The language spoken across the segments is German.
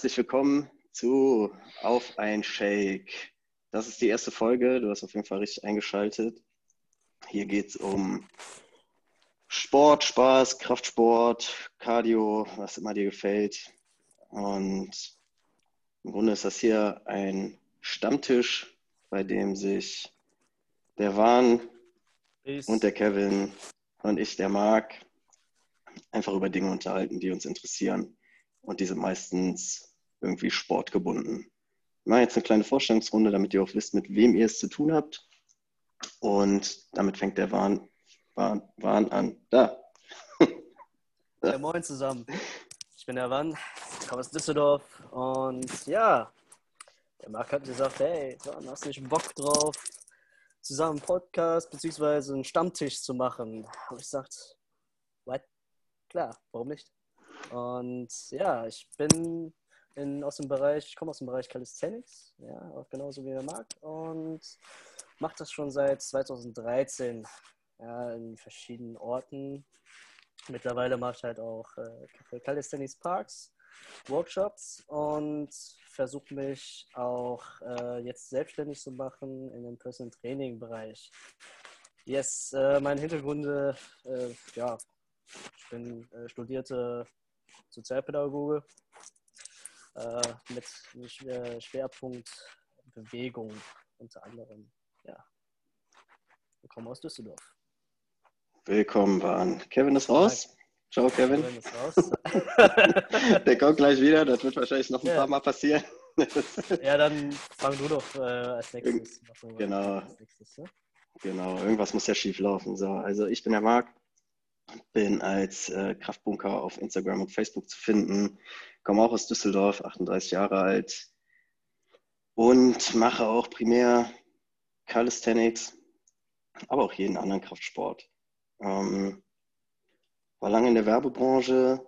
herzlich willkommen zu Auf ein Shake. Das ist die erste Folge, du hast auf jeden Fall richtig eingeschaltet. Hier geht es um Sport, Spaß, Kraftsport, Cardio, was immer dir gefällt. Und im Grunde ist das hier ein Stammtisch, bei dem sich der Wahn und der Kevin und ich, der Marc, einfach über Dinge unterhalten, die uns interessieren. Und die sind meistens irgendwie sportgebunden. Machen jetzt eine kleine Vorstellungsrunde, damit ihr auch wisst, mit wem ihr es zu tun habt. Und damit fängt der Wahn, Wahn, Wahn an. Da. Ja, moin zusammen. Ich bin der Wahn, komme aus Düsseldorf und ja, der Marc hat gesagt, hey, Wahn, hast du nicht Bock drauf, zusammen einen Podcast bzw. einen Stammtisch zu machen? Und ich sagte? Klar, warum nicht? Und ja, ich bin in, aus dem Bereich, ich komme aus dem Bereich Calisthenics, ja, genauso wie der Marc und mache das schon seit 2013 ja, in verschiedenen Orten. Mittlerweile mache ich halt auch äh, Calisthenics Parks, Workshops und versuche mich auch äh, jetzt selbstständig zu machen in dem Personal Training Bereich. Yes, äh, meine Hintergründe, äh, ja, ich bin äh, studierte Sozialpädagoge äh, mit Schwerpunkt Bewegung unter anderem. Ja. Wir kommen aus Düsseldorf. Willkommen, Bahn. Kevin ist raus. Ciao, Kevin. Kevin ist raus. Der kommt gleich wieder. Das wird wahrscheinlich noch ein ja. paar Mal passieren. ja, dann fang du doch äh, als nächstes. Genau. Als nächstes, ja? Genau, irgendwas muss ja schief laufen. So, also ich bin der Marc, bin als äh, Kraftbunker auf Instagram und Facebook zu finden, komme auch aus Düsseldorf, 38 Jahre alt und mache auch primär Calisthenics, aber auch jeden anderen Kraftsport. Ähm, war lange in der Werbebranche,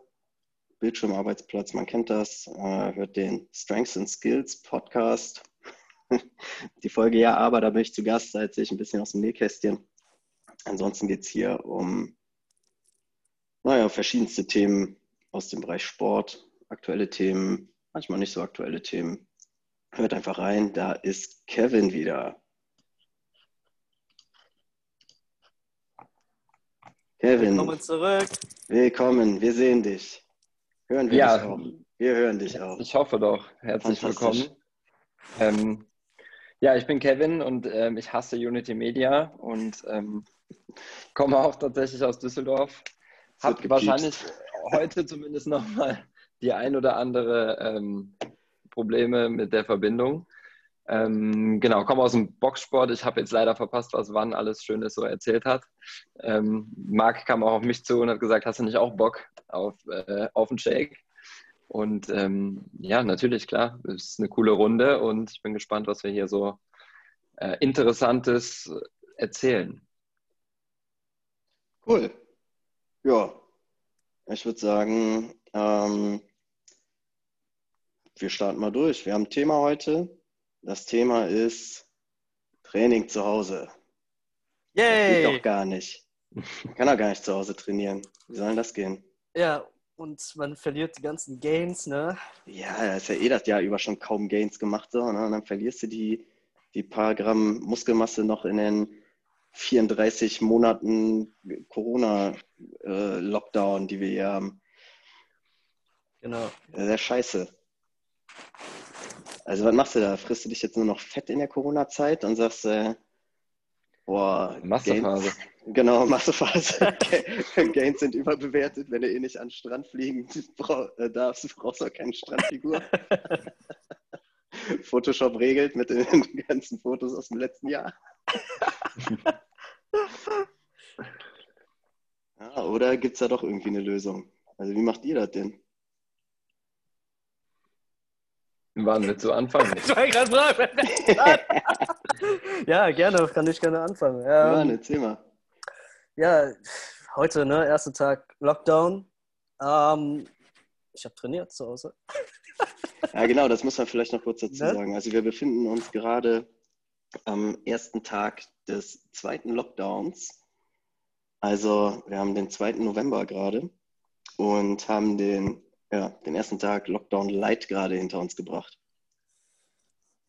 Bildschirmarbeitsplatz, man kennt das, äh, hört den Strengths and Skills Podcast. Die Folge ja, aber da bin ich zu Gast, erzähle ich ein bisschen aus dem Nähkästchen. Ansonsten geht es hier um naja, verschiedenste Themen aus dem Bereich Sport, aktuelle Themen, manchmal nicht so aktuelle Themen. Hört einfach rein, da ist Kevin wieder. Kevin. Willkommen zurück. Willkommen, wir sehen dich. Hören wir ja, dich auch. Wir hören dich auch. Ich hoffe doch. Herzlich willkommen. Ähm, ja, ich bin Kevin und ähm, ich hasse Unity Media und ähm, komme auch tatsächlich aus Düsseldorf. Hab wahrscheinlich heute zumindest nochmal die ein oder andere ähm, Probleme mit der Verbindung. Ähm, genau, komme aus dem Boxsport. Ich habe jetzt leider verpasst, was wann alles Schönes so erzählt hat. Ähm, Marc kam auch auf mich zu und hat gesagt, hast du nicht auch Bock auf, äh, auf einen Shake? Und ähm, ja, natürlich, klar, es ist eine coole Runde und ich bin gespannt, was wir hier so äh, Interessantes erzählen. Cool. Ja, ich würde sagen, ähm, wir starten mal durch. Wir haben ein Thema heute. Das Thema ist Training zu Hause. Yay! Das geht doch gar nicht. Man kann doch gar nicht zu Hause trainieren. Wie soll denn das gehen? Ja, und man verliert die ganzen Gains, ne? Ja, da ist ja eh das Jahr über schon kaum Gains gemacht, so, ne? Und dann verlierst du die, die paar Gramm Muskelmasse noch in den 34 Monaten Corona-Lockdown, äh, die wir hier haben. Genau. Sehr scheiße. Also was machst du da? Frisst du dich jetzt nur noch fett in der Corona-Zeit und sagst, äh, boah, Massephase. Gains, genau, Massephase. Gains sind überbewertet, wenn du eh nicht an den Strand fliegen äh, darfst, brauchst du auch keine Strandfigur. Photoshop regelt mit den ganzen Fotos aus dem letzten Jahr. Ja, oder gibt es da doch irgendwie eine Lösung? Also wie macht ihr das denn? Wann willst du anfangen? ich war gerade fragen. ja, gerne, kann ich gerne anfangen. Ähm, ja, erzähl mal. Ja, heute, ne, erster Tag Lockdown. Ähm, ich habe trainiert zu Hause. ja, genau, das muss man vielleicht noch kurz dazu ne? sagen. Also wir befinden uns gerade am ersten Tag des zweiten Lockdowns. Also wir haben den 2. November gerade und haben den ja, den ersten Tag Lockdown Light gerade hinter uns gebracht.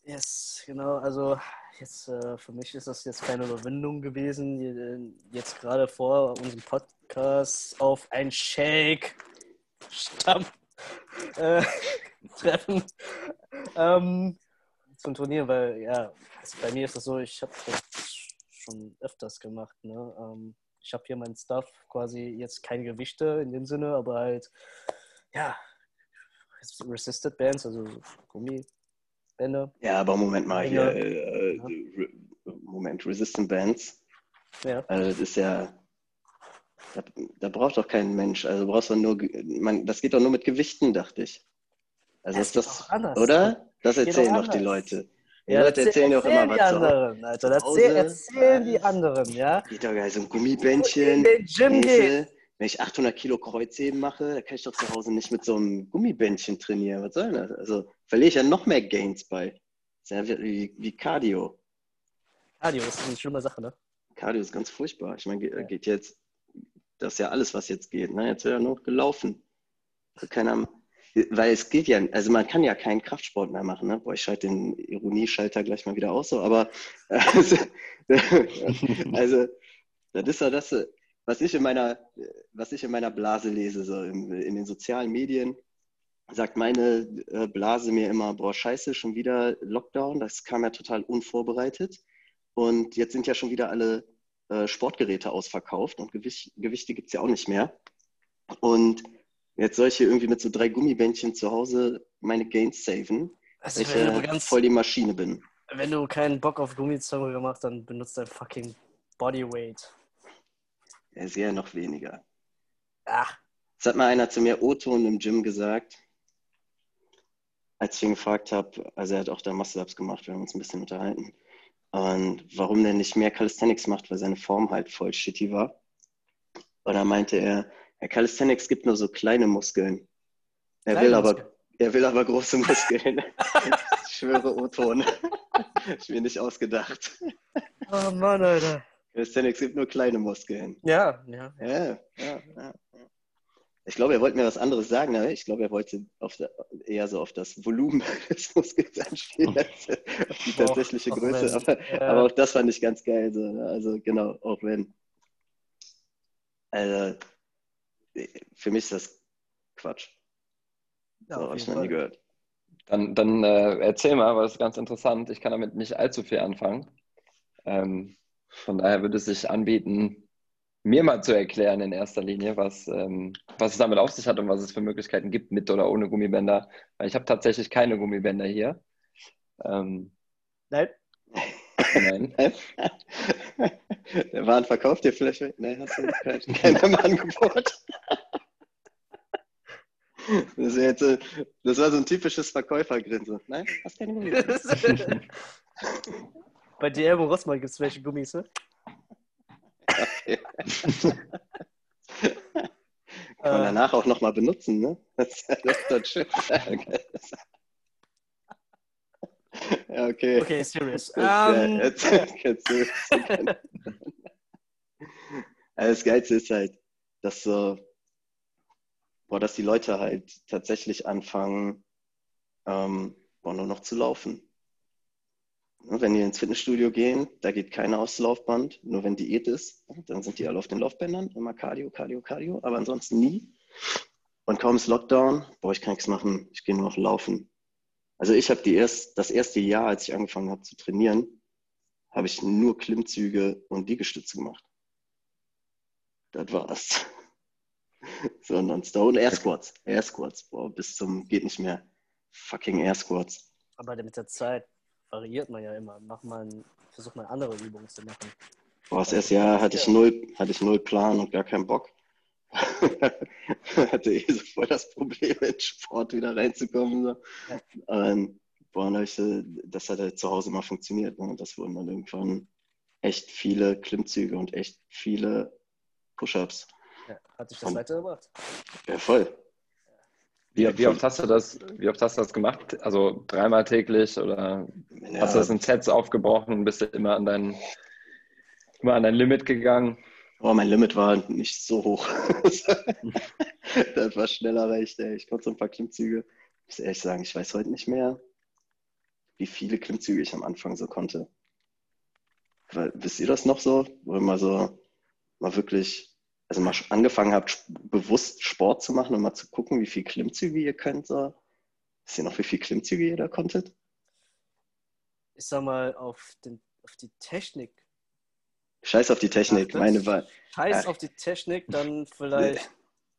Yes, genau. Also jetzt äh, für mich ist das jetzt keine Überwindung gewesen, äh, jetzt gerade vor unserem Podcast auf ein Shake Stamm äh, treffen ähm, zum Turnier, weil ja, also bei mir ist das so, ich habe schon öfters gemacht. Ne? Ähm, ich habe hier mein Stuff quasi jetzt keine Gewichte in dem Sinne, aber halt ja Resisted Bands, also Gummibänder. Ja, aber Moment mal hier, äh, ja. Moment, Resistant Bands. Ja. Also das ist ja, da, da, braucht doch kein Mensch. Also brauchst du nur, man, das geht doch nur mit Gewichten, dachte ich. Also das ist das, anders. oder? Das erzählen doch die Leute. Die ja, Leute erzählen doch immer was. Die anderen, Alter. Erzähl, erzählen die anderen, ja? Geht doch geil, so ein Gummibändchen. In den Gym geht. Wenn ich 800 Kilo Kreuzheben mache, da kann ich doch zu Hause nicht mit so einem Gummibändchen trainieren. Was soll das? Also verliere ich ja noch mehr Gains bei. Das ist ja wie, wie Cardio. Cardio ist eine schlimme Sache, ne? Cardio ist ganz furchtbar. Ich meine, geht, ja. geht jetzt, das ist ja alles, was jetzt geht. Ne? Jetzt wird ja nur gelaufen. Keiner, weil es geht ja, also man kann ja keinen Kraftsport mehr machen. Ne? Boah, ich schalte den Ironieschalter gleich mal wieder aus, so, aber also, also das ist ja das, was ich in meiner, was ich in meiner Blase lese, so in, in den sozialen Medien, sagt meine äh, Blase mir immer, boah, scheiße, schon wieder Lockdown, das kam ja total unvorbereitet. Und jetzt sind ja schon wieder alle äh, Sportgeräte ausverkauft und Gewicht, Gewichte gibt es ja auch nicht mehr. Und jetzt soll ich hier irgendwie mit so drei Gummibändchen zu Hause meine Gains saven, also, weil ich ja ganz, voll die Maschine bin. Wenn du keinen Bock auf Gummizauber gemacht dann benutzt dein fucking Bodyweight. Ja noch weniger. Ach. Das hat mal einer zu mir O-Ton im Gym gesagt, als ich ihn gefragt habe, also er hat auch da Muscle-Ups gemacht, wir haben uns ein bisschen unterhalten. Und warum der nicht mehr Calisthenics macht, weil seine Form halt voll shitty war. Und dann meinte er, ja, Calisthenics gibt nur so kleine Muskeln. Er will aber, er will aber große Muskeln. ich schwöre, O-Ton. ich mir nicht ausgedacht. Oh Mann, Alter. Calisthenics gibt nur kleine Muskeln. Ja, ja. Ja, ja, ja. Ich glaube, er wollte mir was anderes sagen, aber ich glaube, er wollte der, eher so auf das Volumen des Muskels anspielen, als auf die tatsächliche Och, Größe. Aber, ja. aber, auch das fand ich ganz geil. So, ne? Also genau, auch wenn. Also, für mich ist das Quatsch. Ja, so habe ich noch nie gehört. Dann, dann äh, erzähl mal, weil das ist ganz interessant. Ich kann damit nicht allzu viel anfangen. Ähm, von daher würde es sich anbieten, mir mal zu erklären in erster Linie, was, ähm, was es damit auf sich hat und was es für Möglichkeiten gibt mit oder ohne Gummibänder. Weil ich habe tatsächlich keine Gummibänder hier. Ähm, Nein. Nein. Der Waren verkauft dir vielleicht? Nein, hast du kein, kein Angebot. Das, jetzt, das, war so ein typisches Verkäufergrinsen. Nein, hast keine Gummis. Bei und Rossmann gibt es welche Gummis, ne? Kann man danach auch nochmal benutzen, ne? Das ist dann schön. Ja, okay. Okay, serious. Um... Ja, jetzt, jetzt, jetzt, das Geilste ist halt, dass so, boah, dass die Leute halt tatsächlich anfangen, ähm, boah, nur noch zu laufen. Ne, wenn die ins Fitnessstudio gehen, da geht keiner aufs Laufband, nur wenn Diät ist, dann sind die alle auf den Laufbändern, immer Cardio, Cardio, Cardio, aber ansonsten nie. Und kaum ist Lockdown, boah, ich kann nichts machen, ich gehe nur noch laufen. Also ich habe erst, das erste Jahr, als ich angefangen habe zu trainieren, habe ich nur Klimmzüge und Liegestütze gemacht. Das war's. so, nonstop. Und Air Squats. Air Squats, boah, bis zum geht nicht mehr. Fucking Air Squats. Aber mit der Zeit variiert man ja immer. Mach mal ein, versuch mal andere Übungen zu machen. Boah, das erste Jahr hatte ich null, hatte ich null Plan und gar keinen Bock. hatte eh so voll das Problem, in Sport wieder reinzukommen. So. Ja. Ähm, boah, das hat halt zu Hause mal funktioniert. Ne? Und das wurden dann irgendwann echt viele Klimmzüge und echt viele Push-Ups. Ja, hat dich das und, weitergebracht? Ja, voll. Wie, wie, oft hast du das, wie oft hast du das gemacht? Also dreimal täglich oder ja. hast du das in Sets aufgebrochen und bist du immer an dein, immer an dein Limit gegangen? Oh, mein Limit war nicht so hoch. das war schneller erreicht, ey. Ich konnte so ein paar Klimmzüge. Ich muss ehrlich sagen, ich weiß heute nicht mehr, wie viele Klimmzüge ich am Anfang so konnte. Weil, wisst ihr das noch so? Wo mal so, mal wirklich, also mal angefangen habt, bewusst Sport zu machen und mal zu gucken, wie viele Klimmzüge ihr könnt. So. Wisst ihr noch, wie viele Klimmzüge ihr da konntet? Ich sag mal, auf, den, auf die Technik. Scheiß auf die Technik, Ach, meine war. Scheiß auf die Technik, dann vielleicht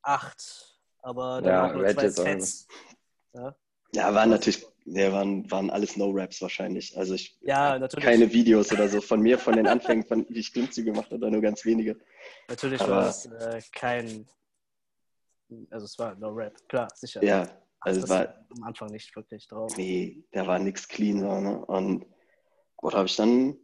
acht. Aber dann Ja, auch nur zwei Sets. Ja, Ja, waren natürlich, ja, waren, waren alles No-Raps wahrscheinlich. Also ich ja natürlich. keine Videos oder so von mir, von den Anfängen, von wie ich Klimmzüge gemacht habe, oder nur ganz wenige. Natürlich Aber- war es äh, kein. Also es war no Rap, klar, sicher. Ja, also das war, am Anfang nicht wirklich drauf. nee, da war nichts clean. So, ne? Und oder habe ich dann,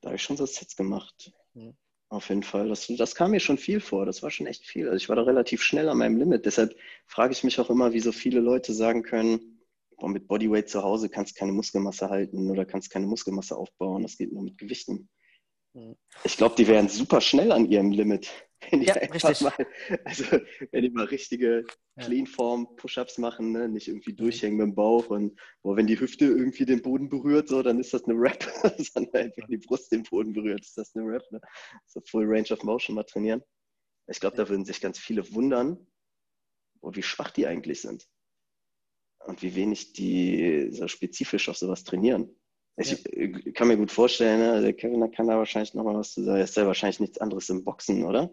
da habe ich schon so Sets gemacht. Mhm. Auf jeden Fall. Das, das kam mir schon viel vor. Das war schon echt viel. Also ich war da relativ schnell an meinem Limit. Deshalb frage ich mich auch immer, wie so viele Leute sagen können, boah, mit Bodyweight zu Hause kannst keine Muskelmasse halten oder kannst keine Muskelmasse aufbauen. Das geht nur mit Gewichten. Mhm. Ich glaube, die wären super schnell an ihrem Limit. Wenn die Ja, richtig. mal, also wenn die mal richtige. Clean-Form Push-Ups machen, ne? nicht irgendwie durchhängen mit dem Bauch und boah, wenn die Hüfte irgendwie den Boden berührt, so, dann ist das eine Rap. Sondern halt, wenn die Brust den Boden berührt, ist das eine Rap. Ne? So Full Range of Motion mal trainieren. Ich glaube, da würden sich ganz viele wundern, boah, wie schwach die eigentlich sind. Und wie wenig die so spezifisch auf sowas trainieren. Ich äh, kann mir gut vorstellen, ne? der Kevin kann da wahrscheinlich nochmal was zu sagen. Er ist ja wahrscheinlich nichts anderes im Boxen, oder?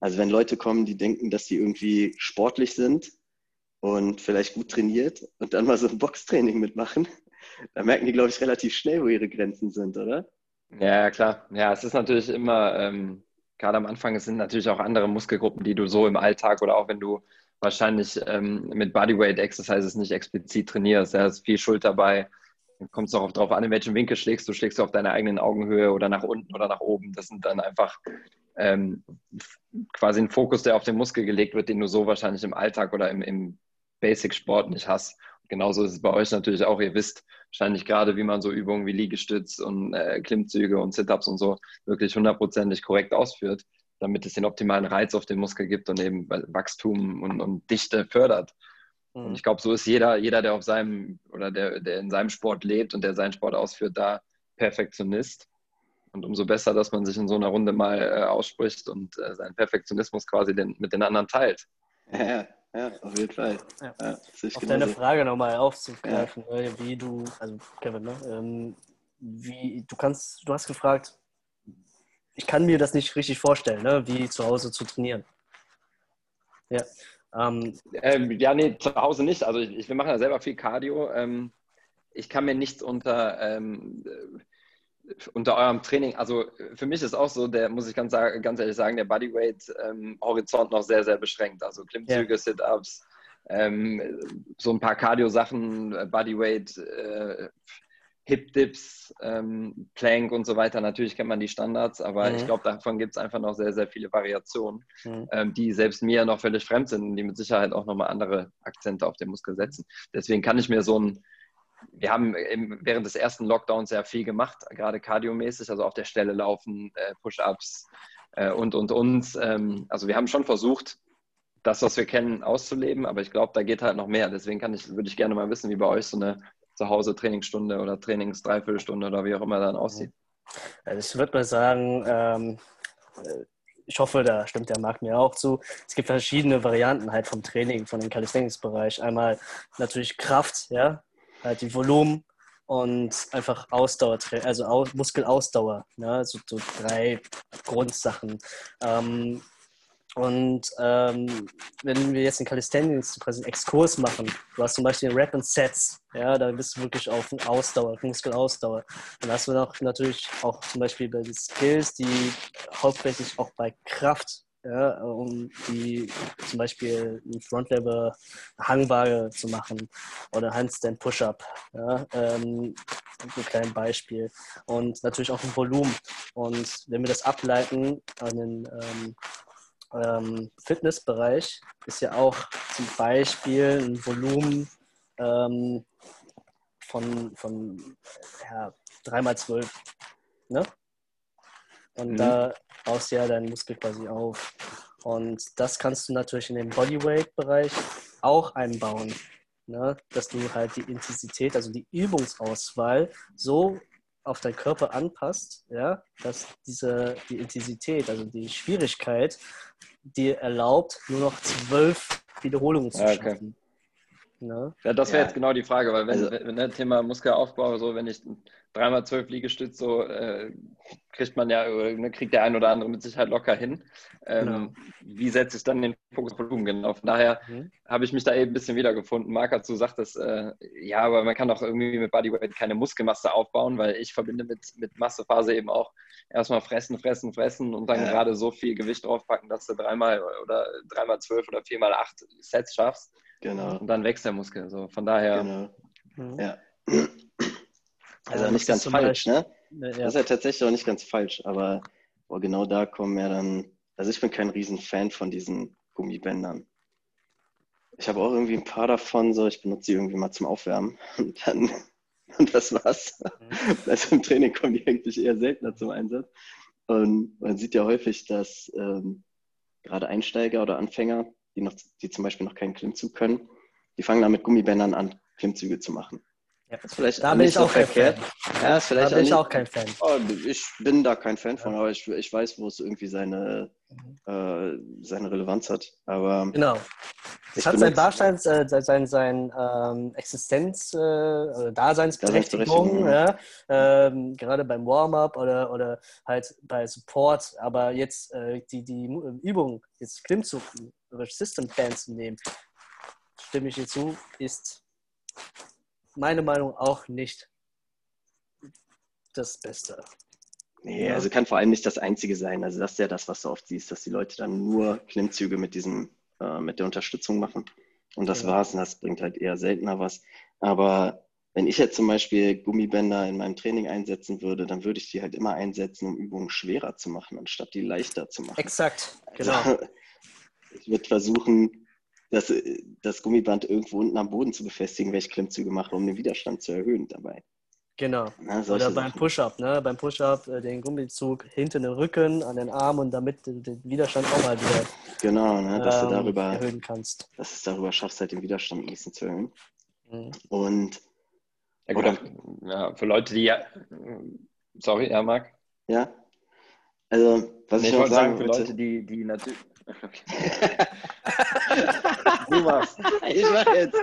Also wenn Leute kommen, die denken, dass sie irgendwie sportlich sind und vielleicht gut trainiert und dann mal so ein Boxtraining mitmachen, dann merken die, glaube ich, relativ schnell, wo ihre Grenzen sind, oder? Ja, klar. Ja, es ist natürlich immer, ähm, gerade am Anfang, es sind natürlich auch andere Muskelgruppen, die du so im Alltag oder auch wenn du wahrscheinlich ähm, mit Bodyweight Exercises nicht explizit trainierst. Ja, es ist viel Schulter bei. Kommt es drauf an, in welchem Winkel schlägst du. Schlägst du auf deiner eigenen Augenhöhe oder nach unten oder nach oben. Das sind dann einfach ähm, quasi ein Fokus, der auf den Muskel gelegt wird, den du so wahrscheinlich im Alltag oder im, im Basic-Sport nicht hast. Genauso ist es bei euch natürlich auch. Ihr wisst wahrscheinlich gerade, wie man so Übungen wie Liegestütz und äh, Klimmzüge und Sit-Ups und so wirklich hundertprozentig korrekt ausführt, damit es den optimalen Reiz auf den Muskel gibt und eben Wachstum und, und Dichte fördert. Und Mhm. ich glaube, so ist jeder, jeder, der auf seinem oder der, der in seinem Sport lebt und der seinen Sport ausführt, da Perfektionist. Und umso besser, dass man sich in so einer Runde mal äh, ausspricht und äh, seinen Perfektionismus quasi den, mit den anderen teilt. Ja, ja, auf jeden Fall. Ja. Ja, Auf deine. Frage nochmal aufzugreifen, ne, wie du, also Kevin, ne, ähm, wie du kannst, du hast gefragt, ich kann mir das nicht richtig vorstellen, ne, wie zu Hause zu trainieren. Ja. Ähm, Ähm, ja, nee, zu Hause nicht. Also ich, ich, wir machen ja selber viel Cardio. Ähm, ich kann mir nichts unter, ähm, äh, unter eurem Training, also für mich ist auch so, der muss ich ganz, ganz ehrlich sagen, der Bodyweight-Horizont noch sehr, sehr beschränkt. Also Klimmzüge, Sit-Ups, ähm, so ein paar Cardio-Sachen, äh, Bodyweight, äh, Hip-Dips, ähm, Plank und so weiter. Natürlich kennt man die Standards, aber Mhm. ich glaube, davon gibt es einfach noch sehr, sehr viele Variationen mhm. ähm, die selbst mir noch völlig fremd sind und die mit Sicherheit auch nochmal andere Akzente auf den Muskel setzen. Deswegen kann ich mir so ein, wir haben im, während des ersten Lockdowns sehr viel gemacht, gerade kardiomäßig, also auf der Stelle laufen, äh, Push-Ups äh, und, und, und. Ähm, also wir haben schon versucht, das, was wir kennen, auszuleben, aber ich glaube, da geht halt noch mehr. Deswegen kann ich, würde ich gerne mal wissen, wie bei euch so eine Zuhause-Trainingsstunde oder Trainings-Dreiviertelstunde oder wie auch immer dann aussieht. Also ich würde mal sagen, ähm, äh, ich hoffe, da stimmt der Marc mir auch zu. Es gibt verschiedene Varianten halt vom Training, von dem Calisthenics-Bereich. Einmal natürlich Kraft, ja, halt die Volumen und einfach Ausdauer, also Aus Muskelausdauer, ne? so, so drei Grundsachen. Ähm, und ähm, wenn wir jetzt in Calisthenics quasi einen Exkurs machen, du hast zum Beispiel Rap und Sets, ja, da bist du wirklich auf Ausdauer, Muskelausdauer. Dann hast du noch natürlich auch zum Beispiel bei den Skills, die hauptsächlich auch bei Kraft, ja, um die zum Beispiel ein Frontlever Hangwaage zu machen oder Handstand Push-Up, ja, ähm, ein kleines Beispiel. Und natürlich auch ein Volumen. Und wenn wir das ableiten an den ähm, ähm, Fitnessbereich, ist ja auch zum Beispiel ein Volumen ähm, von, von ja, 3x12. Ne? Und Mhm. da baust ja deinen Muskel quasi auf. Und das kannst du natürlich in den Bodyweight-Bereich auch einbauen. Ne? Dass du halt die Intensität, also die Übungsauswahl so auf deinen Körper anpasst, ja, dass diese, die Intensität, also die Schwierigkeit, dir erlaubt, nur noch zwölf Wiederholungen zu okay. schaffen. Ne? Ja, das wäre ja. jetzt genau die Frage, weil wenn, also, wenn, wenn das Thema Muskelaufbau, so wenn ich dreimal zwölf Liegestütz, so äh, kriegt man ja, ne, kriegt der ein oder andere mit Sicherheit locker hin. Ähm, genau. Wie setze ich dann den Fokus auf Volumen genau? Von daher mhm. habe ich mich da eben ein bisschen wiedergefunden. Marc so gesagt, dass, äh, ja, aber man kann doch irgendwie mit Bodyweight keine Muskelmasse aufbauen, weil ich verbinde mit, mit Massephase eben auch erstmal fressen, fressen, fressen und dann ja. gerade so viel Gewicht draufpacken, dass du dreimal oder dreimal zwölf oder viermal acht Sets schaffst. Genau. Und dann wächst der Muskel. So, von daher. Genau. Mhm. Ja. Also nicht ganz falsch, ne? Ja. Das ist ja tatsächlich auch nicht ganz falsch, aber oh, genau da kommen ja dann. Also ich bin kein Riesen-Fan von diesen Gummibändern. Ich habe auch irgendwie ein paar davon, so ich benutze die irgendwie mal zum Aufwärmen und dann und das war's. Mhm. Also im Training kommen die eigentlich eher seltener zum Einsatz. Und man sieht ja häufig, dass ähm, gerade Einsteiger oder Anfänger die, noch, die zum Beispiel noch keinen Klimmzug können, die fangen dann mit Gummibändern an, Klimmzüge zu machen. Ja. Das ist vielleicht da bin ich auch verkehrt. Ja, ist vielleicht da bin ich auch kein Fan. Oh, ich bin da kein Fan von, aber ich, ich weiß, wo es irgendwie seine, mhm. äh, seine Relevanz hat. Aber genau. Es hat sein Darstein, äh, sein, sein ähm, Existenz, äh, Daseinsberechtigung, ja. ähm, gerade beim Warm-up oder, oder halt bei Support. Aber jetzt äh, die, die Übung, jetzt Klimmzug oder System Plan zu nehmen, stimme ich dir zu, ist meine Meinung auch nicht das Beste. Nee, also kann vor allem nicht das Einzige sein. Also das ist ja das, was du oft siehst, dass die Leute dann nur Klimmzüge mit diesem, äh, mit der Unterstützung machen. Und das ja. war's. Und das bringt halt eher seltener was. Aber wenn ich jetzt zum Beispiel Gummibänder in meinem Training einsetzen würde, dann würde ich die halt immer einsetzen, um Übungen schwerer zu machen, anstatt die leichter zu machen. Exakt, also, genau. Also, ich würde versuchen, das, das Gummiband irgendwo unten am Boden zu befestigen, welche Klimmzüge mache, um den Widerstand zu erhöhen dabei. Genau. Na, Oder beim Push-Up, ne? Beim Push-Up äh, den Gummizug hinten den Rücken, an den Arm und damit du den Widerstand auch mal wieder genau, ne? dass ähm, du darüber erhöhen kannst. Dass du es darüber schaffst, halt den Widerstand ein bisschen zu erhöhen. Mhm. Und ja gut, ja, für Leute, die ja sorry, ja, Marc? Ja. Also, was nee, ich, ich wollte sagen, für Leute, die, die natürlich du machst. Ich mach jetzt.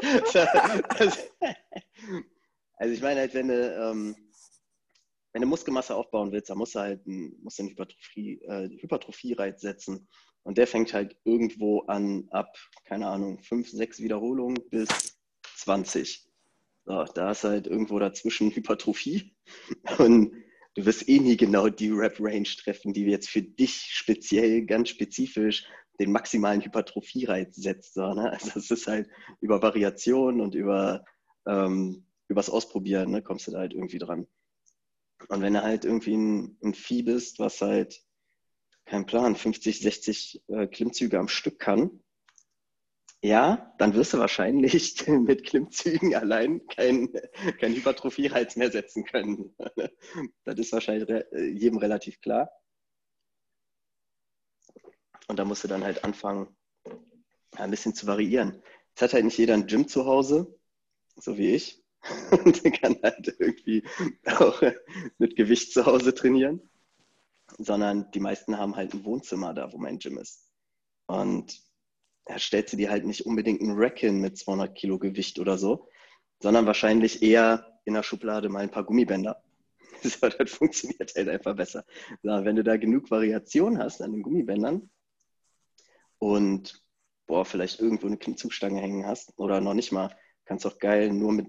Also ich meine halt, wenn du, ähm, wenn du Muskelmasse aufbauen willst, dann musst du halt musst du einen Hypertrophie, äh, Hypertrophie-Reiz setzen. Und der fängt halt irgendwo an ab, keine Ahnung, 5, 6 Wiederholungen bis 20. So, da ist halt irgendwo dazwischen Hypertrophie. Und du wirst eh nie genau die Rap-Range treffen, die jetzt für dich speziell, ganz spezifisch den maximalen Hypertrophie-Reiz setzt. So, ne? Also es ist halt über Variation und über ähm, übers Ausprobieren, ne, kommst du da halt irgendwie dran. Und wenn du halt irgendwie ein, ein Vieh bist, was halt, kein Plan, 50, 60 äh, Klimmzüge am Stück kann, ja, dann wirst du wahrscheinlich mit Klimmzügen allein keinen kein Hypertrophie-Reiz mehr setzen können. das ist wahrscheinlich äh, jedem relativ klar. Und da musst du dann halt anfangen, ein bisschen zu variieren. Jetzt hat halt nicht jeder ein Gym zu Hause, so wie ich. Und kann halt irgendwie auch mit Gewicht zu Hause trainieren. Sondern die meisten haben halt ein Wohnzimmer da, wo mein Gym ist. Und da stellt sie dir halt nicht unbedingt einen Rack hin mit 200 Kilo Gewicht oder so, sondern wahrscheinlich eher in der Schublade mal ein paar Gummibänder. So, das funktioniert halt einfach besser. So, wenn du da genug Variation hast an den Gummibändern, und boah, vielleicht irgendwo eine Klimmzugstange hängen hast oder noch nicht mal, kannst auch geil nur mit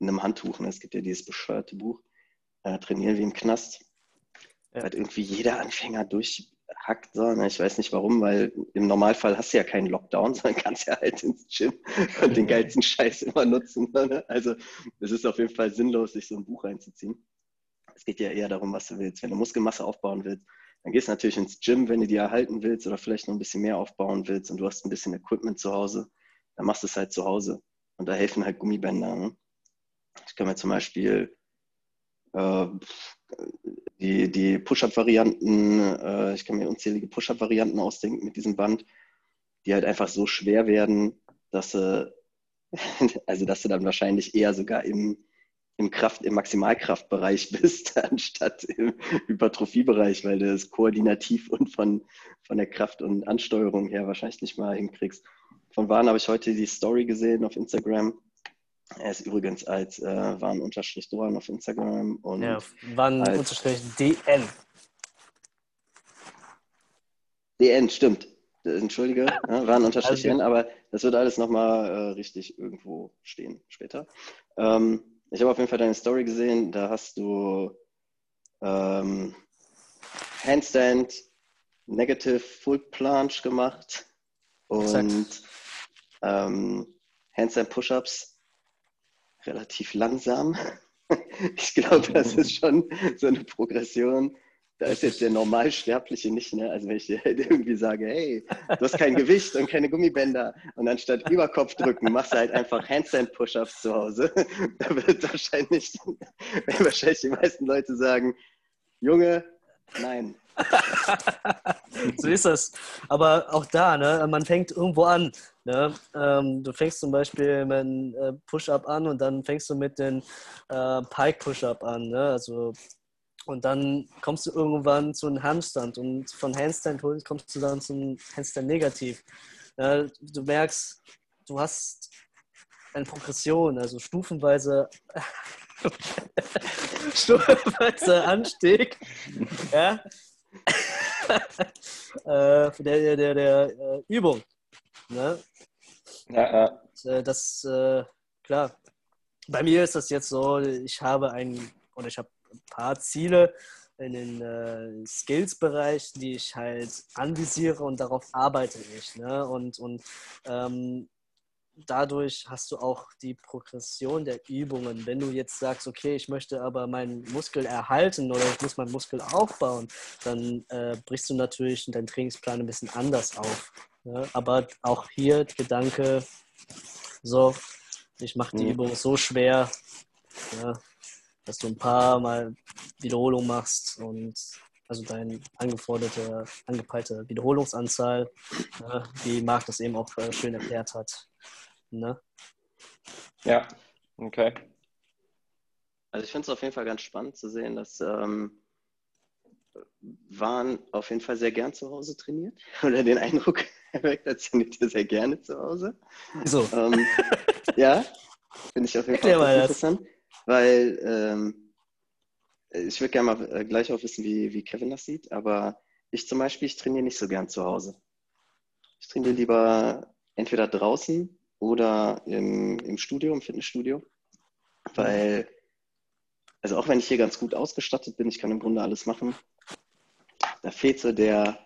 einem Handtuch, ne? es gibt ja dieses bescheuerte Buch, äh, trainieren wie im Knast. Ja. Hat irgendwie jeder Anfänger durchhackt. So, ne? Ich weiß nicht warum, weil im Normalfall hast du ja keinen Lockdown, sondern kannst ja halt ins Gym und den geilsten Scheiß immer nutzen. Ne? Also es ist auf jeden Fall sinnlos, sich so ein Buch reinzuziehen. Es geht ja eher darum, was du willst. Wenn du Muskelmasse aufbauen willst, dann gehst du natürlich ins Gym, wenn du die erhalten willst oder vielleicht noch ein bisschen mehr aufbauen willst und du hast ein bisschen Equipment zu Hause, dann machst du es halt zu Hause. Und da helfen halt Gummibänder. Ne? Ich kann mir zum Beispiel, äh, die, die Push-Up-Varianten, äh, ich kann mir unzählige Push-Up-Varianten ausdenken mit diesem Band, die halt einfach so schwer werden, dass sie, also dass du dann wahrscheinlich eher sogar im, im Kraft, im Maximalkraftbereich bist, anstatt im Hypertrophiebereich, weil du es koordinativ und von, von der Kraft und Ansteuerung her wahrscheinlich nicht mal hinkriegst. Von Warn habe ich heute die Story gesehen auf Instagram. Er ist übrigens als äh, Warn-Doan auf Instagram. Und ja, Warn-DN. DN, stimmt. Entschuldige, ja, Warn-N, aber das wird alles nochmal äh, richtig irgendwo stehen später. Ähm, ich habe auf jeden Fall deine Story gesehen, da hast du ähm, Handstand, Negative Full Planche gemacht und ähm, Handstand Push-Ups relativ langsam. Ich glaube, das ist schon so eine Progression. Da ist jetzt der Normalsterbliche nicht, ne? Also wenn ich dir irgendwie sage, hey, du hast kein Gewicht und keine Gummibänder und anstatt Überkopf drücken, machst du halt einfach Handstand-Push-Ups zu Hause. Da wird wahrscheinlich, wahrscheinlich die meisten Leute sagen, Junge, nein, so ist das. Aber auch da, ne, man fängt irgendwo an. Ne? Ähm, du fängst zum Beispiel mit einem äh, Push-Up an und dann fängst du mit dem äh, Pike-Push-Up an. Ne? Also, und dann kommst du irgendwann zu einem Handstand und von Handstand kommst du dann zum Handstand negativ. Ja, du merkst, du hast eine Progression, also stufenweise stufenweise Anstieg. Ja, äh, der, der, der äh, Übung. Ne? Ja, ja. Äh, das, klar. Bei mir ist das jetzt so, ich habe ein, oder ich habe ein paar Ziele in den äh, Skills-Bereich, die ich halt anvisiere und darauf arbeite ich. Ne? Und, und ähm, dadurch hast du auch die Progression der Übungen. Wenn du jetzt sagst, okay, ich möchte aber meinen Muskel erhalten oder ich muss meinen Muskel aufbauen, dann äh, brichst du natürlich deinen Trainingsplan ein bisschen anders auf. Ne? Aber auch hier Gedanke, so, ich mache die mhm. Übung so schwer, ja, dass du ein paar Mal Wiederholung machst und also deine angeforderte, angepeilte Wiederholungsanzahl, ne, wie Marc das eben auch äh, schön erklärt hat. Ne? Ja, okay. Also ich finde es auf jeden Fall ganz spannend zu sehen, dass ähm, Wahn auf jeden Fall sehr gern zu Hause trainiert. Oder den Eindruck erweckt, als trainiert er sehr gerne zu Hause. So. Ähm, ja, finde ich auf jeden Fall interessant. Weil ähm, ich würde gerne mal äh, gleich auch wissen, wie, wie Kevin das sieht, aber ich zum Beispiel, ich trainiere nicht so gern zu Hause. Ich trainiere lieber entweder draußen oder im, im Studio, im Fitnessstudio. Weil, also auch wenn ich hier ganz gut ausgestattet bin, ich kann im Grunde alles machen, da fehlt so der,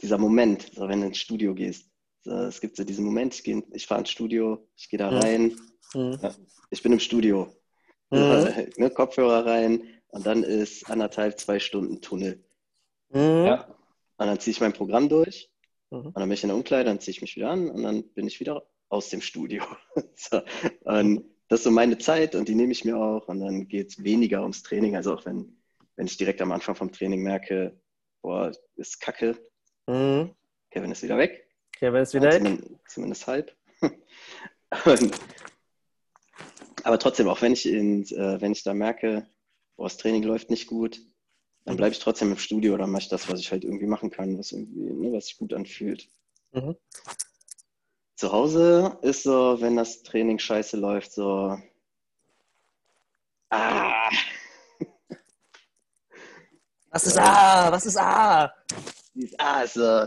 dieser Moment, so wenn du ins Studio gehst. So, es gibt so diesen Moment, ich, ich fahre ins Studio, ich gehe da rein, mhm. ja, ich bin im Studio. Mhm. Ne, Kopfhörer rein und dann ist anderthalb, zwei Stunden Tunnel. Mhm. Ja. Und dann ziehe ich mein Programm durch Mhm. Und dann bin ich in der Umkleide, dann ziehe ich mich wieder an und dann bin ich wieder aus dem Studio. so. Und das ist so meine Zeit und die nehme ich mir auch. Und dann geht es weniger ums Training. Also auch wenn, wenn ich direkt am Anfang vom Training merke, boah, ist kacke. Mhm. Kevin ist wieder weg. Kevin ist wieder weg. Zumindest, zumindest halb. und, aber trotzdem, auch wenn ich, in, äh, wenn ich da merke, boah, das Training läuft nicht gut, dann bleibe ich trotzdem im Studio oder mache ich das, was ich halt irgendwie machen kann, was irgendwie, ne, was sich gut anfühlt. Mhm. Zu Hause ist so, wenn das Training scheiße läuft, so. Ah! Was ist A? Was ist A? Dieses A ist so.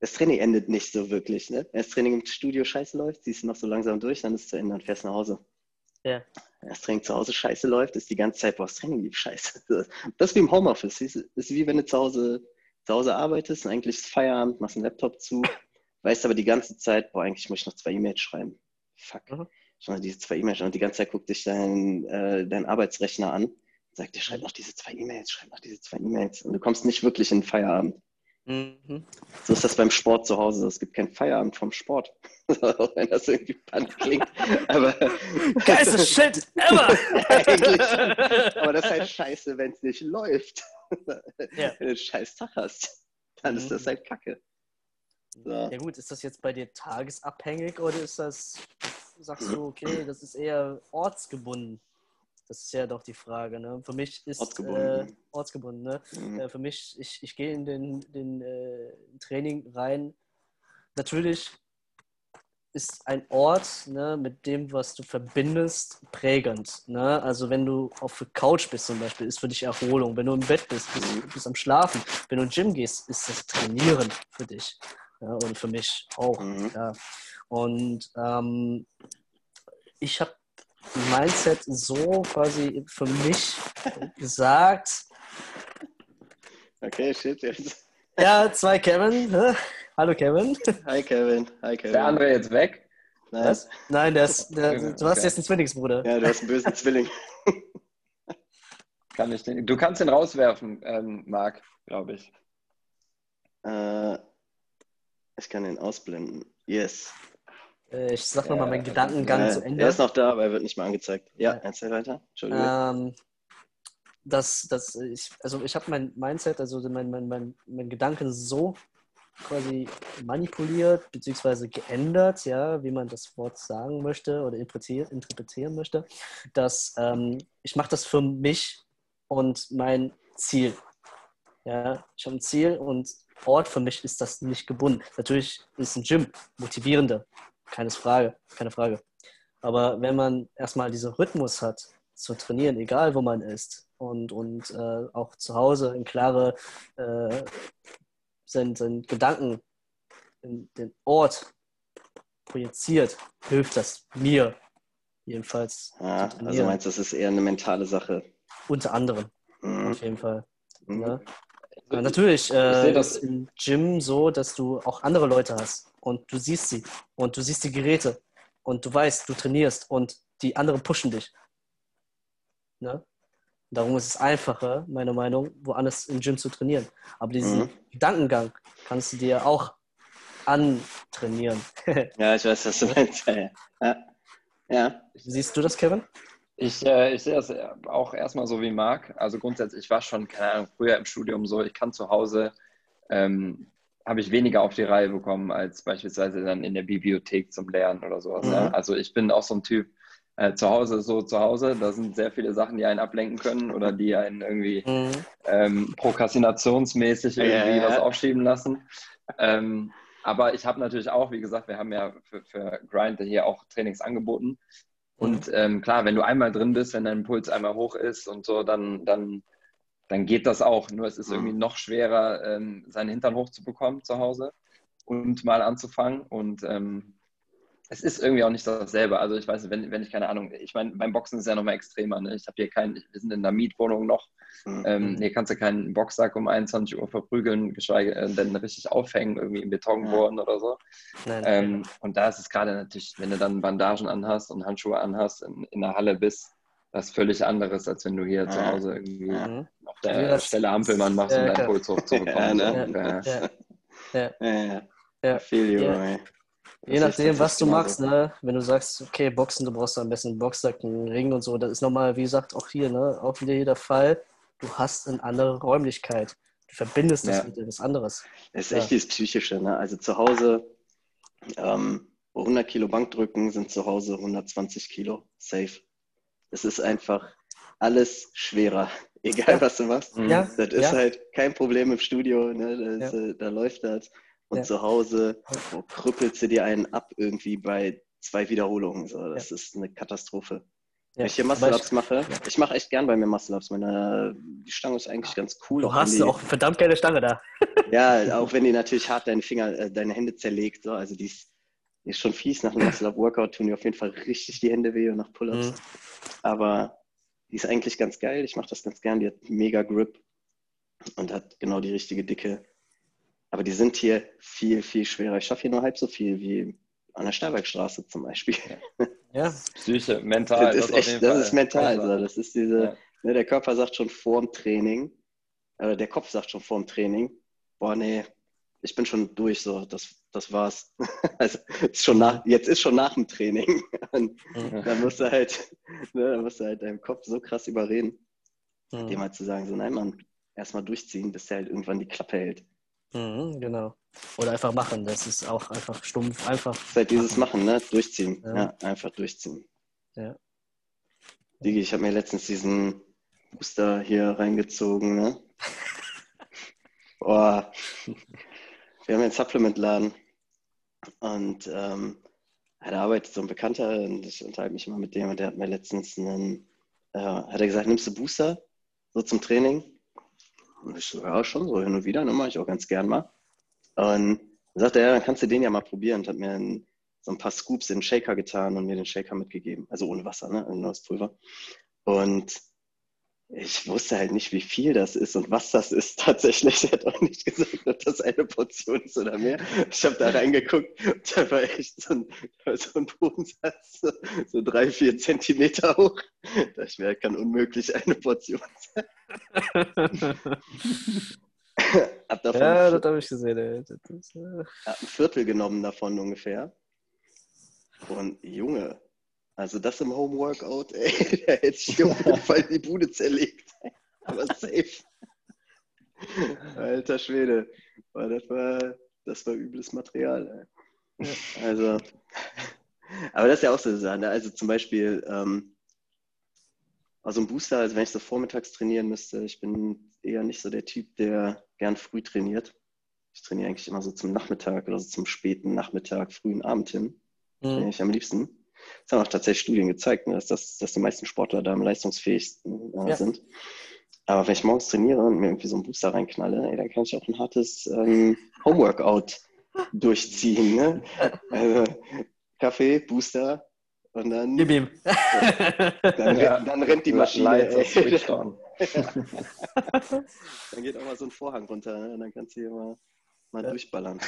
Das Training endet nicht so wirklich, ne? Wenn das Training im Studio scheiße läuft, ziehst du noch so langsam durch, dann ist es zu Ende und fährst nach Hause. Ja. Wenn das Training zu Hause scheiße läuft, ist die ganze Zeit, boah, das Training lief scheiße. Das ist wie im Homeoffice. Das ist wie wenn du zu Hause, zu Hause arbeitest und eigentlich ist Feierabend, machst einen Laptop zu, weißt aber die ganze Zeit, boah, eigentlich muss ich noch zwei E-Mails schreiben. Fuck. Mhm. Schon diese zwei E-Mails und die ganze Zeit guckt dich dein, äh, dein Arbeitsrechner an und sagt dir, schreib noch diese zwei E-Mails, schreib noch diese zwei E-Mails. Und du kommst nicht wirklich in den Feierabend. Mhm. So ist das beim Sport zu Hause. Es gibt keinen Feierabend vom Sport. Auch wenn das irgendwie punk klingt. Aber Geilste Shit ever! Eigentlich. Aber das ist halt scheiße, wenn es nicht läuft. Ja. Wenn du einen scheiß Tag hast, dann mhm. ist das mhm. halt kacke. So. Ja gut, ist das jetzt bei dir tagesabhängig oder ist das, sagst du, okay, das ist eher ortsgebunden? Das ist ja doch die Frage. Ne? Für mich ist ortsgebunden. Äh, ortsgebunden ne? Mhm. Äh, für mich, ich, ich gehe in den, den äh, Training rein. Natürlich ist ein Ort ne, mit dem, was du verbindest, prägend. Ne? Also wenn du auf der Couch bist zum Beispiel, ist für dich Erholung. Wenn du im Bett bist, bist du bist am Schlafen. Wenn du im Gym gehst, ist das Trainieren für dich. Ja? Und für mich auch. Mhm. Ja. Und ähm, ich habe Mindset so quasi für mich gesagt. Okay, shit, jetzt. Ja, zwei Kevin. Hallo Kevin. Hi Kevin. Hi Kevin. Der andere jetzt weg? Nein. Was? Nein, der ist, der, du okay. hast jetzt einen Zwillingsbruder. Ja, du hast einen bösen Zwilling. Kann ich den, du kannst den rauswerfen, ähm, Marc, glaube ich. Äh, ich kann den ausblenden. Yes. Äh, ich sag nochmal meinen Gedankengang äh, zu Ende. Er ist noch da, aber er wird nicht mehr angezeigt. Ja, erzähl weiter. Entschuldigung. Ähm, dass, dass ich, also ich habe mein Mindset, also mein, mein, mein, mein Gedanken so quasi manipuliert bzw. geändert, ja, wie man das Wort sagen möchte oder interpretieren, interpretieren möchte, dass ähm, ich mache das für mich und mein Ziel. Ja, ich habe ein Ziel und Ort für mich ist das nicht gebunden. Natürlich ist ein Gym motivierender, keine Frage, keine Frage. Aber wenn man erstmal diesen Rhythmus hat, zu trainieren, egal wo man ist, und, und äh, auch zu Hause in klare äh, seinen, seinen Gedanken in den Ort projiziert, hilft das mir jedenfalls. Ja, also meinst du, das ist eher eine mentale Sache? Unter anderem, mhm. auf jeden Fall. Mhm. Ja. Ja, natürlich äh, das im Gym so, dass du auch andere Leute hast und du siehst sie und du siehst die Geräte und du weißt, du trainierst und die anderen pushen dich. Ne? Darum ist es einfacher, meiner Meinung, woanders im Gym zu trainieren. Aber diesen mhm. Gedankengang kannst du dir auch antrainieren. ja, ich weiß, was du meinst. Ja. ja. Siehst du das, Kevin? Ich, äh, ich sehe das auch erstmal so wie Marc. Also grundsätzlich, ich war schon, keine Ahnung, früher im Studium so, ich kann zu Hause, ähm, habe ich weniger auf die Reihe bekommen als beispielsweise dann in der Bibliothek zum Lernen oder sowas. Mhm. Ja. Also ich bin auch so ein Typ, äh, zu Hause ist so zu Hause. Da sind sehr viele Sachen, die einen ablenken können oder die einen irgendwie mhm. ähm, prokrastinationsmäßig irgendwie ja, was aufschieben lassen. Ähm, aber ich habe natürlich auch, wie gesagt, wir haben ja für, für Grind hier auch Trainings angeboten. Und mhm. ähm, klar, wenn du einmal drin bist, wenn dein Puls einmal hoch ist und so, dann, dann, dann geht das auch. Nur es ist mhm. irgendwie noch schwerer, ähm, seinen Hintern hochzubekommen zu Hause und mal anzufangen. Und ähm, es ist irgendwie auch nicht dasselbe. Also ich weiß, wenn, wenn ich keine Ahnung, ich meine, beim Boxen ist es ja nochmal extremer. Ne? Ich habe hier keinen, wir sind in einer Mietwohnung noch. Mhm. Ähm, hier kannst du keinen Boxsack um 21 Uhr verprügeln, geschweige denn richtig aufhängen, irgendwie im Beton bohren oder so. Nein, ähm, und da ist es gerade natürlich, wenn du dann Bandagen anhast und Handschuhe anhast, in, in der Halle bist, was völlig anderes, als wenn du hier ja. zu Hause irgendwie mhm. auf der ja, Stelle Ampelmann machst, um deinen Puls hochzubekommen. ja, ne? ja, ja. ja. ja. ja. Feel you, yeah. Je nachdem, was du machst, ne? wenn du sagst, okay, Boxen, du brauchst am besten einen Boxsack, einen Ring und so, das ist nochmal, wie gesagt, auch hier, ne? auch wieder jeder Fall, du hast eine andere Räumlichkeit. Du verbindest das ja. mit etwas anderes. Das ist ja. echt dieses Psychische. Ne? Also zu Hause, ähm, 100 Kilo Bankdrücken sind zu Hause 120 Kilo safe. Es ist einfach alles schwerer, egal was du machst. Ja. Das ist halt kein Problem im Studio, ne? das, äh, da läuft das. Und ja. zu Hause wo krüppelst du dir einen ab irgendwie bei zwei Wiederholungen. So. Das ja. ist eine Katastrophe. Ja. Wenn ich hier Muscle-Ups mache, ich mache echt gern bei mir Muscle-Ups. Meine die Stange ist eigentlich ganz cool. Du hast die, auch verdammt geile Stange da. ja, auch wenn die natürlich hart deine Finger, äh, deine Hände zerlegt. So. Also die ist, die ist schon fies. Nach einem Muscle-Up-Workout tun die auf jeden Fall richtig die Hände weh und nach Pull-Ups. Mhm. Aber die ist eigentlich ganz geil. Ich mache das ganz gern. Die hat mega Grip und hat genau die richtige Dicke. Aber die sind hier viel, viel schwerer. Ich schaffe hier nur halb so viel wie an der Starbergstraße zum Beispiel. Ja, Psyche, mental. Das, das ist echt, das ist mental. Also. Das ist diese, ja. ne, der Körper sagt schon vor dem Training, oder der Kopf sagt schon vor dem Training, boah, nee, ich bin schon durch, so, das, das war's. also, ist schon nach, jetzt ist schon nach dem Training. Und dann musst du halt, ne, dann musst du halt deinem Kopf so krass überreden, mhm. dem halt zu sagen, so, nein, Mann, erstmal durchziehen, bis der halt irgendwann die Klappe hält. Mhm, genau. Oder einfach machen, das ist auch einfach stumpf, einfach. Das ist halt dieses Machen, ne? Durchziehen. Ja, ja einfach durchziehen. Ja. Digi, ich habe mir letztens diesen Booster hier reingezogen, ne? Boah. Wir haben einen Supplement-Laden und ähm, da arbeitet so ein Bekannter und ich unterhalte mich immer mit dem und der hat mir letztens einen, äh, hat er gesagt, nimmst du Booster so zum Training? Und ich so, ja, schon so hin und wieder, ne, mache ich auch ganz gern mal. Und dann sagte er, ja, dann kannst du den ja mal probieren und hat mir ein, so ein paar Scoops in den Shaker getan und mir den Shaker mitgegeben. Also ohne Wasser, ne? Nur das Pulver. Und ich wusste halt nicht, wie viel das ist und was das ist tatsächlich. Er hat auch nicht gesagt, ob das eine Portion ist oder mehr. Ich habe da reingeguckt und da war echt so ein, so ein Bodensatz, so, drei, vier Zentimeter hoch. Da ich mir, kann unmöglich eine Portion sein. hab davon ja, das habe ich gesehen. Ey. Das ist, äh... Hab ein Viertel genommen davon ungefähr. Und Junge, also das im Homeworkout, ey, der hätte sich auf jeden Fall die Bude zerlegt. Aber safe. Alter Schwede. Das war, das war übles Material. Ey. Also, aber das ist ja auch so eine Sache. Ne? Also zum Beispiel, ähm, also ein Booster, also wenn ich so vormittags trainieren müsste, ich bin eher nicht so der Typ, der gern früh trainiert. Ich trainiere eigentlich immer so zum Nachmittag oder so zum späten Nachmittag, frühen Abend hin. Mhm. Trainiere ich am liebsten. Das haben auch tatsächlich Studien gezeigt, ne, dass, das, dass die meisten Sportler da am leistungsfähigsten äh, ja. sind. Aber wenn ich morgens trainiere und mir irgendwie so einen Booster reinknalle, ey, dann kann ich auch ein hartes ähm, Homeworkout durchziehen. Ne? Also, Kaffee, Booster und dann. Gib ihm. Dann, ja. dann rennt die Maschine. dann geht auch mal so ein Vorhang runter, ne? dann kannst du hier mal, mal ja. durchballern.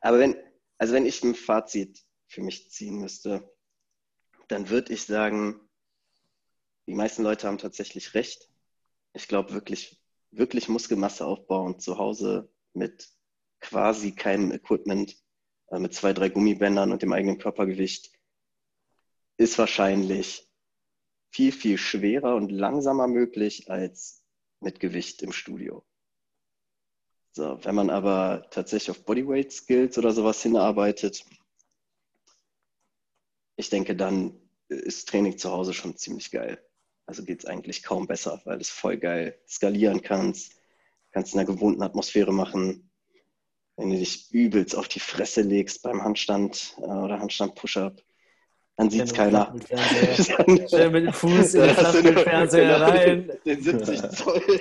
Aber wenn, also wenn ich ein Fazit für mich ziehen müsste, dann würde ich sagen, die meisten Leute haben tatsächlich recht. Ich glaube wirklich, wirklich Muskelmasse aufbauen zu Hause mit quasi keinem Equipment, äh, mit zwei, drei Gummibändern und dem eigenen Körpergewicht ist wahrscheinlich viel, viel schwerer und langsamer möglich als mit Gewicht im Studio. So, wenn man aber tatsächlich auf Bodyweight Skills oder sowas hinarbeitet, ich denke, dann ist Training zu Hause schon ziemlich geil. Also geht es eigentlich kaum besser, weil du es voll geil skalieren kannst, kannst in einer gewohnten Atmosphäre machen. Wenn du dich übelst auf die Fresse legst beim Handstand äh, oder Handstand-Push-Up, dann sieht es keiner. Stell mit dem Fuß in den Fernseher rein. Den 70 Zoll.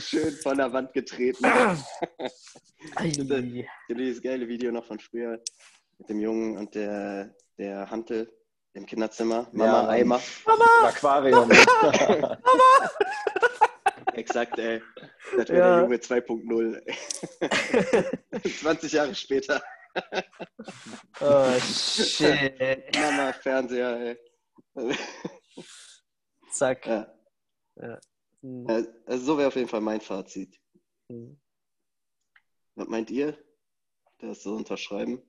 Schön von der Wand getreten. Ich habe dieses geile Video noch von früher mit dem Jungen und der, der Hantel im Kinderzimmer. Mama ja, Eimer. Mama! Aquarium. Mama! Exakt, ey. Das wäre ja. der Junge 2.0. 20 Jahre später. oh, shit. Mama, Fernseher, ey. Zack. Ja. ja. Hm. Also so wäre auf jeden Fall mein Fazit. Hm. Was meint ihr? Das so unterschreiben?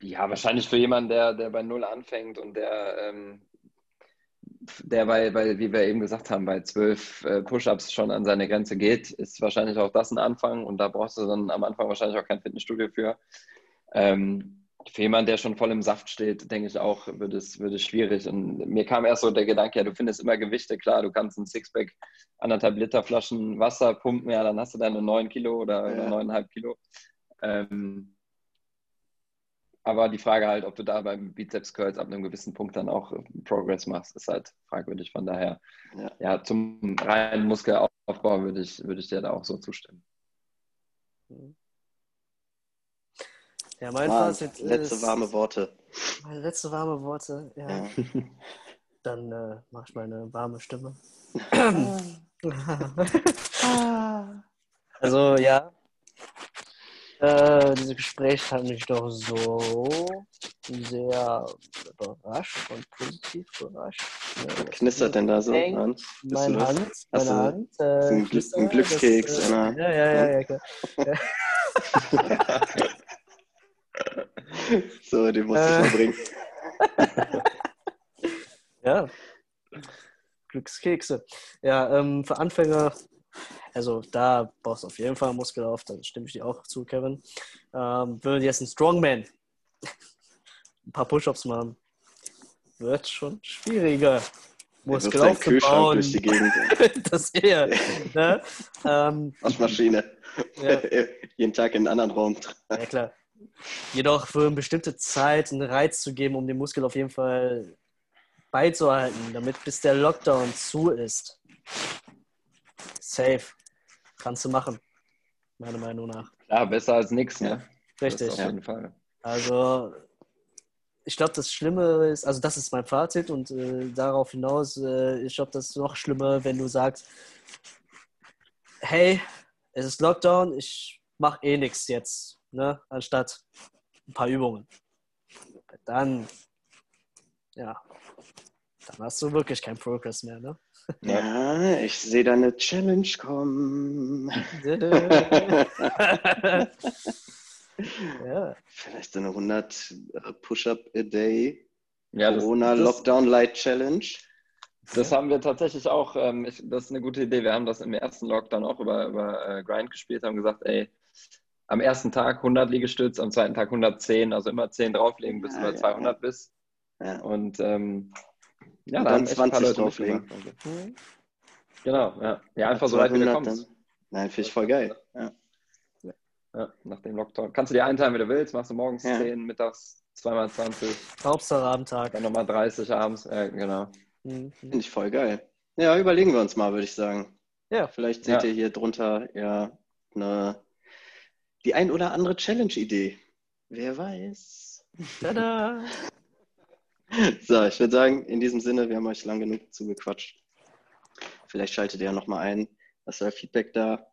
Ja, wahrscheinlich für jemanden, der, der bei Null anfängt und der, ähm, der bei, bei, wie wir eben gesagt haben, bei zwölf äh, Push-Ups schon an seine Grenze geht, ist wahrscheinlich auch das ein Anfang und da brauchst du dann am Anfang wahrscheinlich auch kein Fitnessstudio für. Ähm, für jemanden, der schon voll im Saft steht, denke ich auch, wird es, wird es schwierig. Und mir kam erst so der Gedanke, ja, du findest immer Gewichte, klar, du kannst ein Sixpack, anderthalb Liter Flaschen Wasser pumpen, ja, dann hast du deine neun Kilo oder, ja. oder 9,5 Kilo. Ähm, aber die Frage halt, ob du da beim Bizeps Curls ab einem gewissen Punkt dann auch äh, Progress machst, ist halt fragwürdig. Von daher, ja, ja zum reinen Muskelaufbau würde ich, würde ich dir da auch so zustimmen. Ja, mein ah, Fazit letzte ist, warme Worte. Meine letzte warme Worte, ja. ja. Dann äh, mach ich meine warme Stimme. also ja, Äh, dieses Gespräch hat mich doch so sehr überrascht und positiv überrascht. Was knistert denn da so? An? Das? Hand, meine Hand. Äh, ein knistert, ein Glückskeks, Das, äh, einer. ja, ja, ja, ja, klar. So, den muss ich mal bringen. Ja. Glückskekse. Ja, ähm, für Anfänger, also da brauchst du auf jeden Fall Muskel auf, da stimme ich dir auch zu, Kevin. Ähm, würde jetzt ein Strongman ein paar Push-Ups machen, wird schon schwieriger. Er Muskel aufzubauen. durch die Gegend. das eher. ne? ähm, Waschmaschine. ja, Jeden Tag in einen anderen Raum. ja, klar. Jedoch für eine bestimmte Zeit einen Reiz zu geben, um den Muskel auf jeden Fall beizuhalten, damit bis der Lockdown zu ist. Safe. Kannst du machen. Meiner Meinung nach. Klar, besser als nichts, ne? Richtig. Auf jeden Fall. Also, ich glaube, das Schlimme ist, also das ist mein Fazit und äh, darauf hinaus, äh, ich glaube, das ist noch schlimmer, wenn du sagst, hey, es ist Lockdown, ich mache eh nichts jetzt, ne, anstatt ein paar Übungen. Dann, ja, dann hast du wirklich keinen Progress mehr, ne? Ja, ich sehe da eine Challenge kommen. ja, Vielleicht so eine 100 Push-Up a Day Ja, das, Corona das, Lockdown Light Challenge. das haben wir tatsächlich auch, ähm, ich, das ist eine gute Idee. Wir haben das im ersten Lockdown auch über, über äh, Grind gespielt, haben gesagt, ey, am ersten Tag 100 Liegestütz, am zweiten Tag 110, also immer 10 drauflegen, bis Ja, du bei ja, 200 bist. Ja. Und ähm, ja, da dann haben echt ein paar 20 Leute drauflegen. Also, Genau, ja. Ja, einfach so weit wie du 200 kommst. Nein, finde ich voll geil. Ja. Ja, nach dem Lockdown. Kannst du dir einteilen, wie du willst. Machst du morgens Ja. 10, mittags zweimal 20, Hauptsache Abendtag. dann nochmal 30 abends. Ja, genau. Mhm. Finde ich voll geil. Ja, überlegen wir uns mal, würde ich sagen. Ja. Vielleicht seht Ja. ihr hier drunter ja eine, die ein oder andere Challenge-Idee. Wer weiß. Tada! So, ich würde sagen, in diesem Sinne, wir haben euch lang genug zugequatscht. Vielleicht schaltet ihr ja nochmal ein. Lasst euer Feedback da.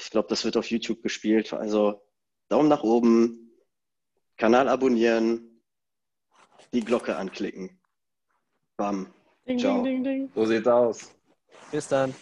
Ich glaube, das wird auf YouTube gespielt. Also Daumen nach oben, Kanal abonnieren, die Glocke anklicken. Bam. Ding, Ciao. ding, ding, ding. So sieht's aus. Bis dann.